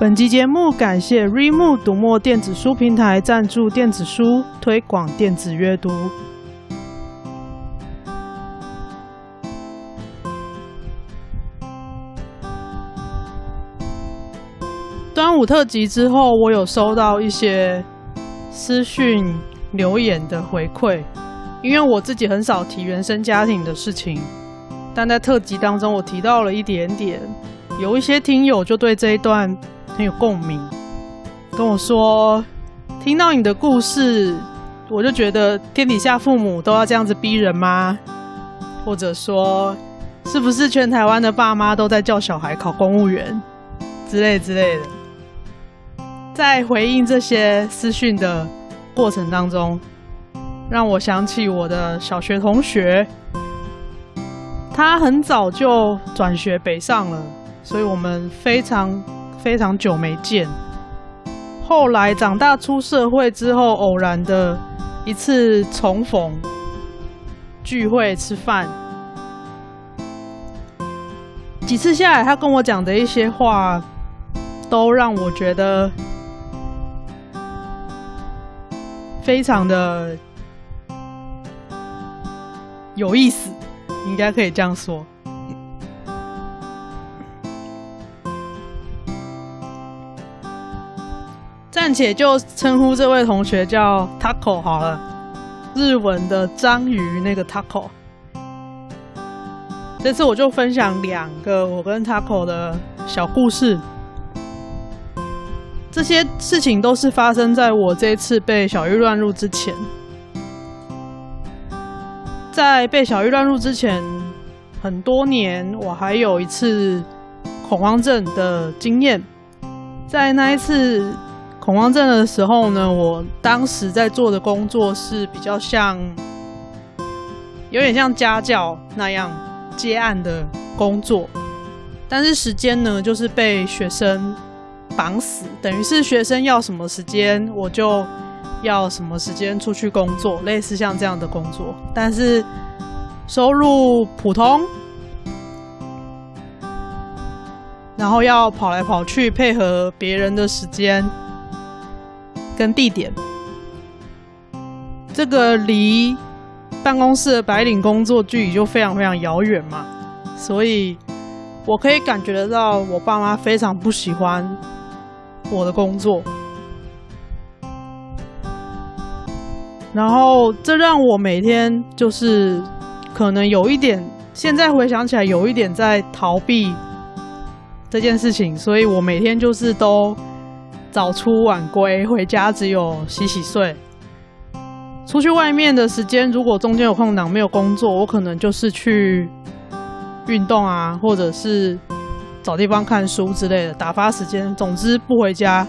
本集节目感谢 r e m o 读墨电子书平台赞助电子书，推广电子阅读。端午特辑之后，我有收到一些私讯留言的回馈，因为我自己很少提原生家庭的事情，但在特辑当中我提到了一点点，有一些听友就对这一段。很有共鸣，跟我说，听到你的故事，我就觉得天底下父母都要这样子逼人吗？或者说，是不是全台湾的爸妈都在叫小孩考公务员之类之类的？在回应这些私讯的过程当中，让我想起我的小学同学，他很早就转学北上了，所以我们非常。非常久没见，后来长大出社会之后，偶然的一次重逢聚会吃饭，几次下来，他跟我讲的一些话，都让我觉得非常的有意思，应该可以这样说。暂且就称呼这位同学叫 Taco 好了，日文的章鱼那个 Taco。这次我就分享两个我跟 Taco 的小故事。这些事情都是发生在我这次被小玉乱入之前。在被小玉乱入之前很多年，我还有一次恐慌症的经验，在那一次。恐慌症的时候呢，我当时在做的工作是比较像，有点像家教那样接案的工作，但是时间呢，就是被学生绑死，等于是学生要什么时间，我就要什么时间出去工作，类似像这样的工作，但是收入普通，然后要跑来跑去配合别人的时间。跟地点，这个离办公室的白领工作距离就非常非常遥远嘛，所以我可以感觉得到我爸妈非常不喜欢我的工作，然后这让我每天就是可能有一点，现在回想起来有一点在逃避这件事情，所以我每天就是都。早出晚归，回家只有洗洗睡。出去外面的时间，如果中间有空档没有工作，我可能就是去运动啊，或者是找地方看书之类的打发时间。总之不回家，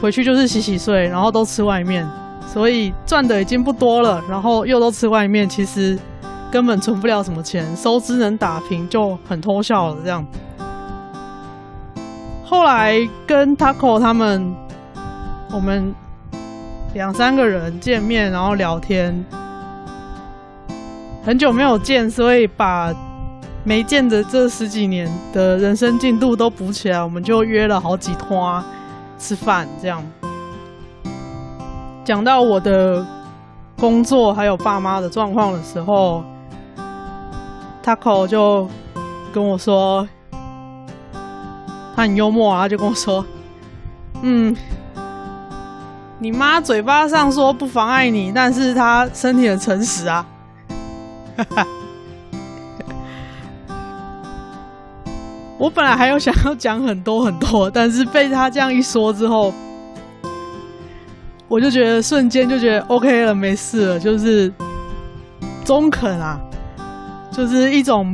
回去就是洗洗睡，然后都吃外面，所以赚的已经不多了。然后又都吃外面，其实根本存不了什么钱，收支能打平就很偷笑了这样。后来跟 Taco 他们，我们两三个人见面，然后聊天，很久没有见，所以把没见的这十几年的人生进度都补起来，我们就约了好几摊吃饭，这样。讲到我的工作还有爸妈的状况的时候，Taco 就跟我说。很幽默啊，他就跟我说：“嗯，你妈嘴巴上说不妨碍你，但是她身体很诚实啊。”哈哈我本来还有想要讲很多很多，但是被他这样一说之后，我就觉得瞬间就觉得 OK 了，没事了，就是中肯啊，就是一种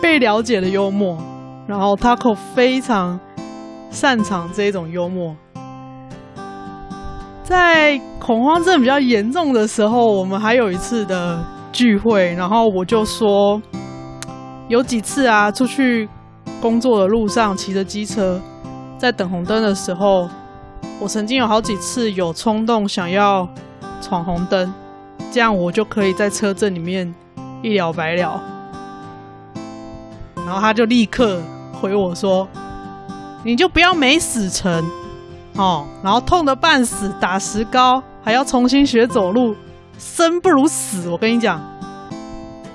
被了解的幽默。然后 Taco 非常擅长这种幽默。在恐慌症比较严重的时候，我们还有一次的聚会，然后我就说，有几次啊，出去工作的路上骑着机车，在等红灯的时候，我曾经有好几次有冲动想要闯红灯，这样我就可以在车阵里面一了百了。然后他就立刻回我说：“你就不要没死成。”哦，然后痛得半死，打石膏，还要重新学走路，生不如死。我跟你讲，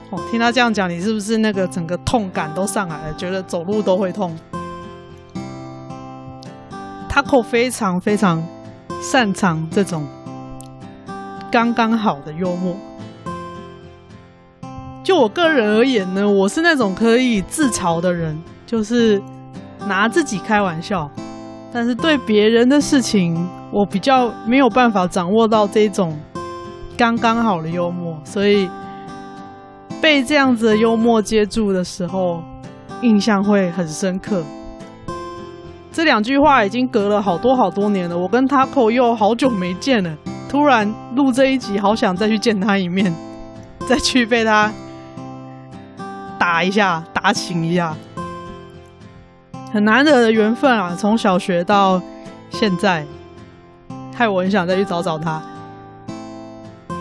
哦，听他这样讲，你是不是那个整个痛感都上来了？觉得走路都会痛。Taco 非常非常擅长这种刚刚好的幽默。就我个人而言呢，我是那种可以自嘲的人，就是拿自己开玩笑。但是对别人的事情，我比较没有办法掌握到这种刚刚好的幽默，所以被这样子的幽默接住的时候，印象会很深刻。这两句话已经隔了好多好多年了，我跟 Taco 又好久没见了，突然录这一集，好想再去见他一面，再去被他打一下，打醒一下。很难得的缘分啊！从小学到现在，害我很想再去找找他。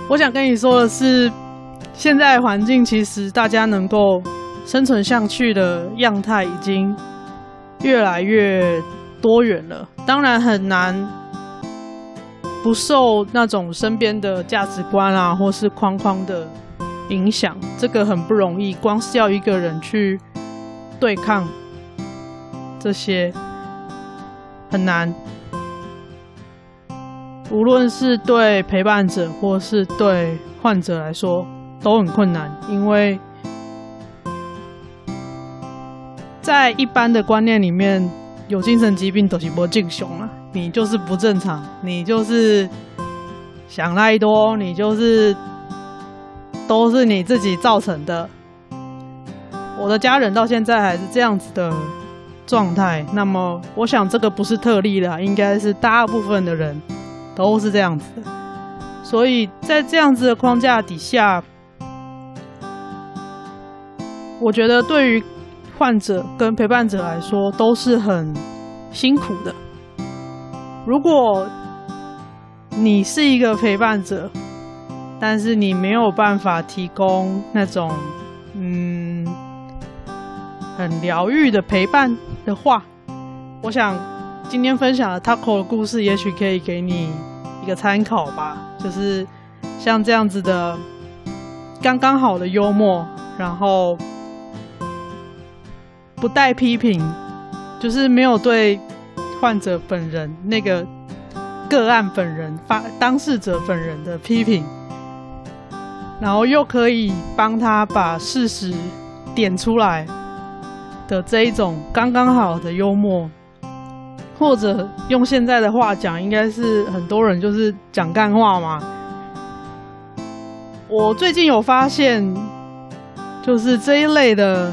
我想跟你说的是，现在环境其实大家能够生存下去的样态已经越来越多元了。当然很难不受那种身边的价值观啊，或是框框的影响，这个很不容易。光是要一个人去对抗。这些很难，无论是对陪伴者或是对患者来说都很困难，因为在一般的观念里面，有精神疾病都是不正常啊，你就是不正常，你就是想太多，你就是都是你自己造成的。我的家人到现在还是这样子的。状态，那么我想这个不是特例了，应该是大部分的人都是这样子。所以在这样子的框架底下，我觉得对于患者跟陪伴者来说都是很辛苦的。如果你是一个陪伴者，但是你没有办法提供那种嗯很疗愈的陪伴。的话，我想今天分享的 Taco 的故事，也许可以给你一个参考吧。就是像这样子的刚刚好的幽默，然后不带批评，就是没有对患者本人那个个案本人发当事者本人的批评，然后又可以帮他把事实点出来。的这一种刚刚好的幽默，或者用现在的话讲，应该是很多人就是讲干话嘛。我最近有发现，就是这一类的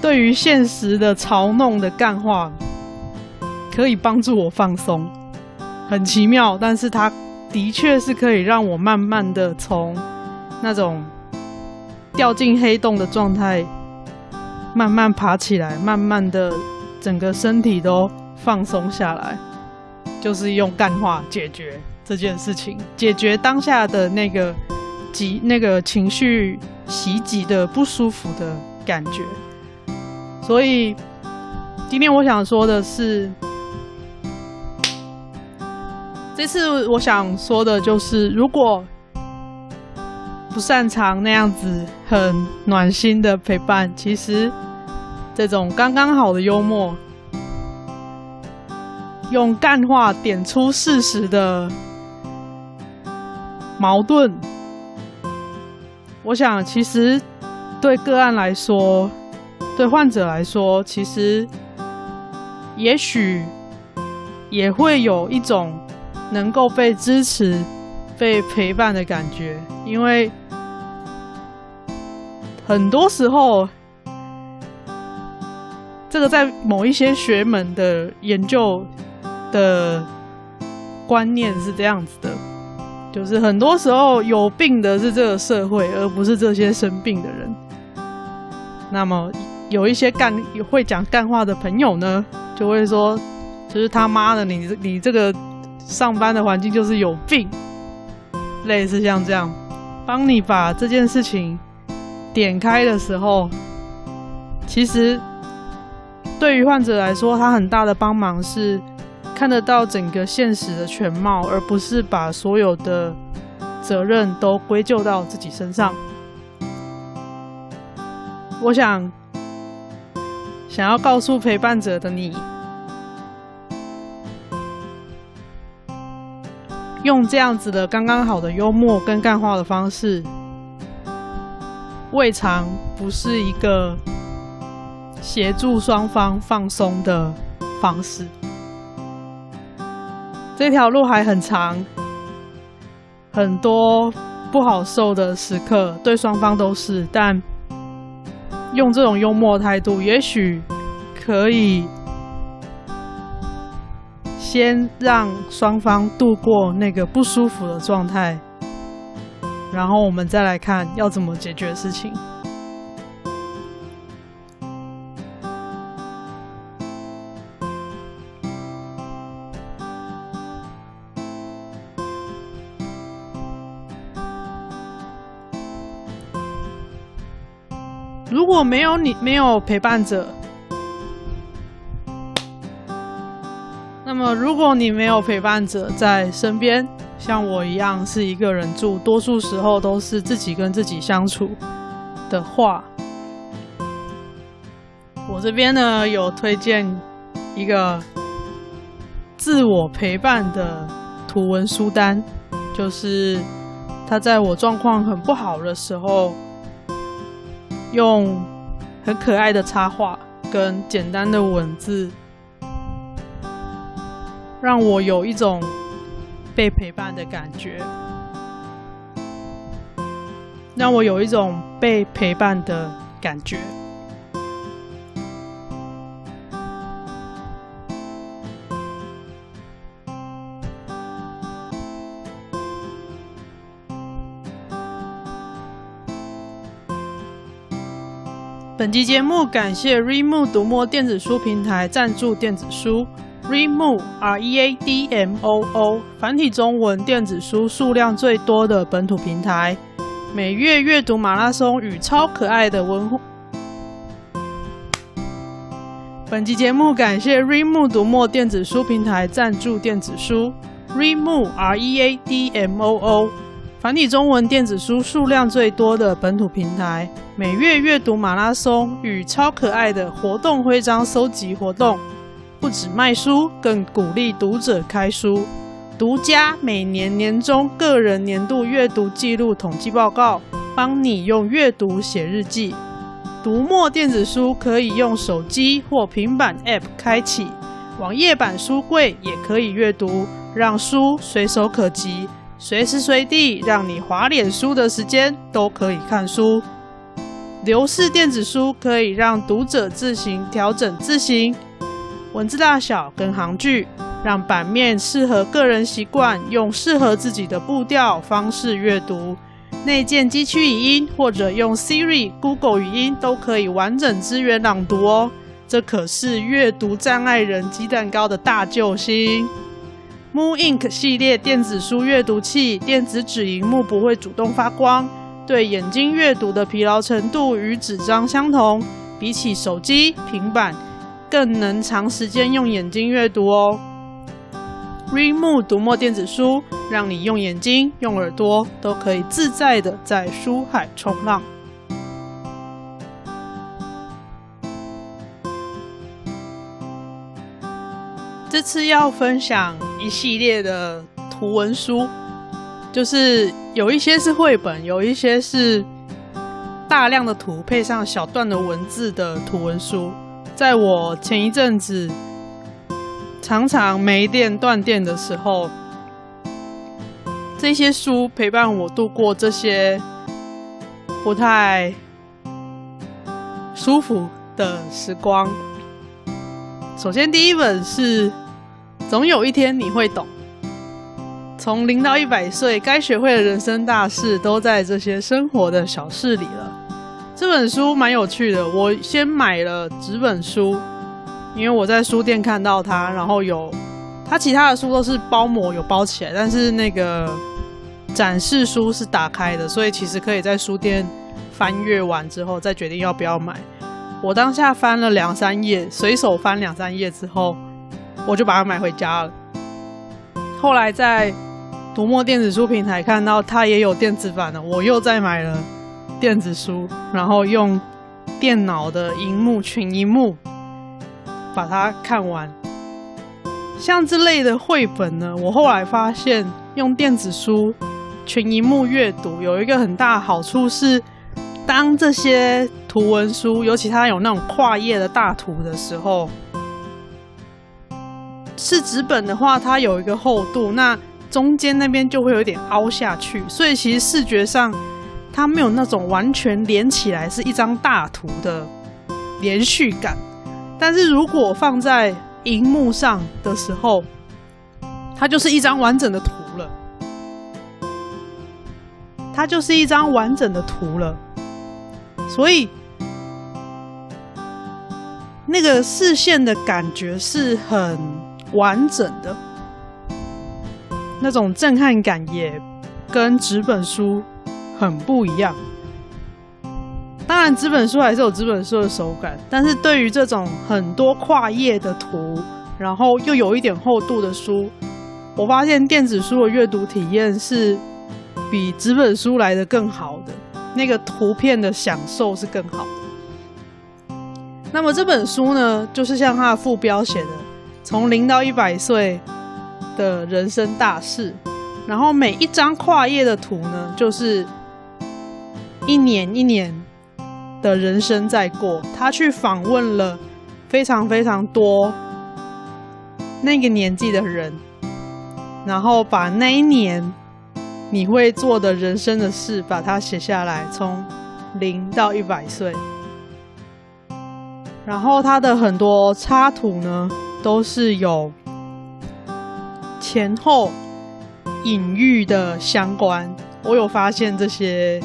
对于现实的嘲弄的干话，可以帮助我放松，很奇妙。但是它的确是可以让我慢慢的从那种掉进黑洞的状态。慢慢爬起来，慢慢的，整个身体都放松下来，就是用干话解决这件事情，解决当下的那个急那个情绪袭击的不舒服的感觉。所以，今天我想说的是，这次我想说的就是，如果。不擅长那样子很暖心的陪伴，其实这种刚刚好的幽默，用干话点出事实的矛盾，我想其实对个案来说，对患者来说，其实也许也会有一种能够被支持、被陪伴的感觉，因为。很多时候这个在某一些学门的研究的观念是这样子的，就是很多时候有病的是这个社会，而不是这些生病的人。那么有一些干会讲干话的朋友呢，就会说，就是他妈的，你你这个上班的环境就是有病，类似像这样，帮你把这件事情点开的时候，其实对于患者来说，他很大的帮忙是看得到整个现实的全貌，而不是把所有的责任都归咎到自己身上。我想，想要告诉陪伴者的你，用这样子的刚刚好的幽默跟干话的方式，未尝不是一个协助双方放松的方式。这条路还很长，很多不好受的时刻，对双方都是，但。用这种幽默态度，也许可以先让双方度过那个不舒服的状态，然后我们再来看要怎么解决事情。如果没有你，没有陪伴者，那么如果你没有陪伴者在身边，像我一样是一个人住，多数时候都是自己跟自己相处的话，我这边呢有推荐一个自我陪伴的图文书单，就是他在我状况很不好的时候。用很可爱的插画跟简单的文字，让我有一种被陪伴的感觉，让我有一种被陪伴的感觉。本集节目感谢 Readmoo 读墨电子书平台赞助电子书 Readmoo R E A D M O O 繁体中文电子书数量最多的本土平台，每月阅读马拉松与超可爱的文。本集节目感谢 Readmoo 读墨电子书平台赞助电子书 Readmoo R E A D M O O。繁体中文电子书数量最多的本土平台，每月阅读马拉松与超可爱的活动徽章搜集活动，不止卖书，更鼓励读者开书。独家每年年终个人年度阅读记录统计报告，帮你用阅读写日记。读墨电子书可以用手机或平板 App 开启，网页版书柜也可以阅读，让书随手可及。随时随地，让你划脸书的时间都可以看书。流式电子书可以让读者自行调整字型、文字大小跟行距，让版面适合个人习惯，用适合自己的步调方式阅读。内建机区语音或者用 Siri、Google 语音都可以完整支援朗读哦。这可是阅读障碍人鸡蛋糕的大救星。Moon Ink 系列电子书阅读器，电子纸萤幕不会主动发光，对眼睛阅读的疲劳程度与纸张相同，比起手机、平板，更能长时间用眼睛阅读哦。Readmoo 读墨电子书，让你用眼睛、用耳朵都可以自在的在书海冲浪。这次要分享一系列的图文书，就是有一些是绘本，有一些是大量的图配上小段的文字的图文书。在我前一阵子常常没电断电的时候，这些书陪伴我度过这些不太舒服的时光。首先，第一本是《总有一天你会懂》，从零到一百岁，该学会的人生大事都在这些生活的小事里了。这本书蛮有趣的，我先买了纸本书，因为我在书店看到它，然后有它其他的书都是包膜有包起来，但是那个展示书是打开的，所以其实可以在书店翻阅完之后再决定要不要买。我当下翻了两三页，随手翻两三页之后，我就把它买回家了。后来在读墨电子书平台看到它也有电子版的，我又再买了电子书，然后用电脑的荧幕群荧幕把它看完。像这类的绘本呢，我后来发现用电子书群萤幕阅读有一个很大的好处是，当这些图文书，尤其它有那种跨页的大图的时候，是纸本的话，它有一个厚度，那中间那边就会有点凹下去，所以其实视觉上它没有那种完全连起来是一张大图的连续感。但是如果放在荧幕上的时候，它就是一张完整的图了，它就是一张完整的图了。所以，那个视线的感觉是很完整的，那种震撼感也跟纸本书很不一样。当然，纸本书还是有纸本书的手感，但是对于这种很多跨页的图，然后又有一点厚度的书，我发现电子书的阅读体验是比纸本书来的更好的。那个图片的享受是更好的。那么这本书呢，就是像它的副标写的，从零到一百岁的人生大事。然后每一张跨页的图呢，就是一年一年的人生在过。他去访问了非常非常多那个年纪的人，然后把那一年。你会做的人生的事，把它写下来，从零到一百岁。然后他的很多插图呢，都是有前后隐喻的相关。我有发现这些，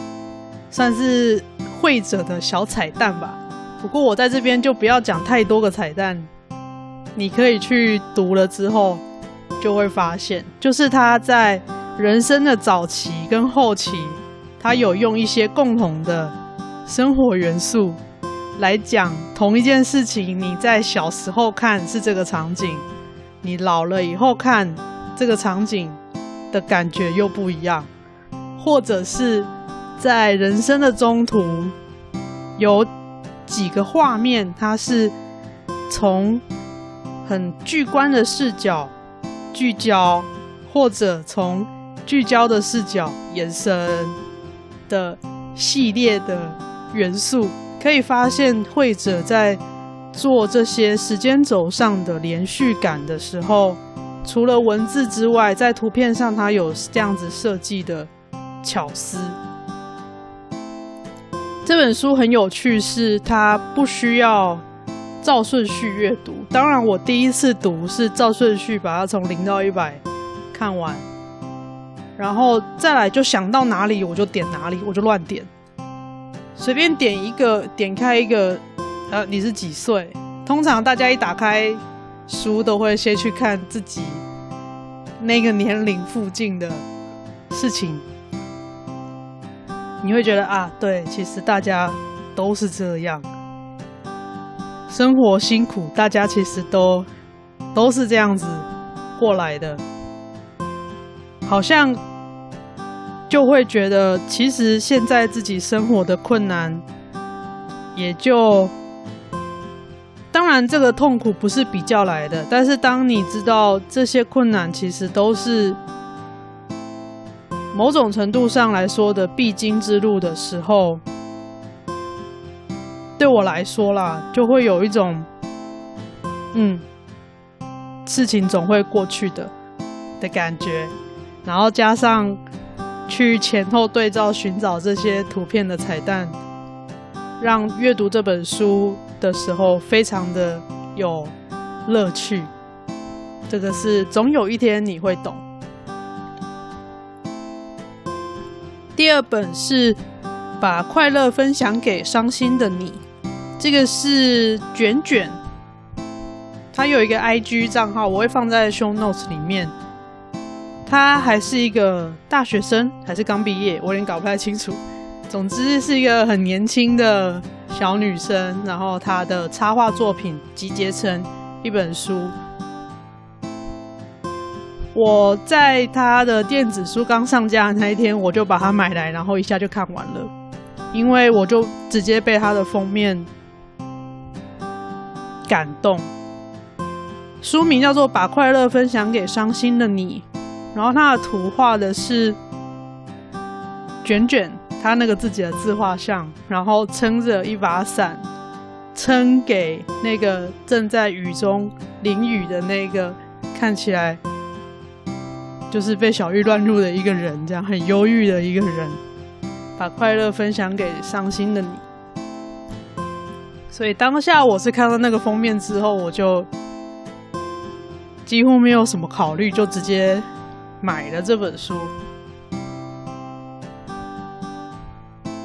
算是会者的小彩蛋吧。不过我在这边就不要讲太多个彩蛋，你可以去读了之后就会发现，就是他在。人生的早期跟后期，他有用一些共同的生活元素来讲同一件事情。你在小时候看是这个场景，你老了以后看这个场景的感觉又不一样。或者是在人生的中途，有几个画面，它是从很巨观的视角聚焦，或者从聚焦的视角、延伸的系列的元素，可以发现绘者在做这些时间轴上的连续感的时候，除了文字之外，在图片上它有这样子设计的巧思。这本书很有趣，是它不需要照顺序阅读。当然，我第一次读是照顺序把它从零到一百看完。然后再来就想到哪里我就点哪里，我就乱点，随便点一个，点开一个，呃，你是几岁？通常大家一打开书都会先去看自己那个年龄附近的事情，你会觉得啊，对，其实大家都是这样，生活辛苦，大家其实都都是这样子过来的。好像就会觉得，其实现在自己生活的困难，也就当然这个痛苦不是比较来的，但是当你知道这些困难其实都是某种程度上来说的必经之路的时候，对我来说啦，就会有一种嗯，事情总会过去的的感觉。然后加上去前后对照寻找这些图片的彩蛋，让阅读这本书的时候非常的有乐趣。这个是总有一天你会懂。第二本是把快乐分享给伤心的你，这个是卷卷，他有一个 IG 账号，我会放在 show notes 里面。他还是一个大学生，还是刚毕业，我有点搞不太清楚。总之是一个很年轻的小女生，然后她的插画作品集结成一本书。我在他的电子书刚上架的那一天，我就把它买来，然后一下就看完了，因为我就直接被它的封面感动。书名叫做《把快乐分享给伤心的你》。然后他的图画的是卷卷，他那个自己的自画像，然后撑着一把伞，撑给那个正在雨中淋雨的那个看起来就是被小玉乱入的一个人，这样很忧郁的一个人，把快乐分享给伤心的你。所以当下我是看到那个封面之后，我就几乎没有什么考虑，就直接。买了这本书，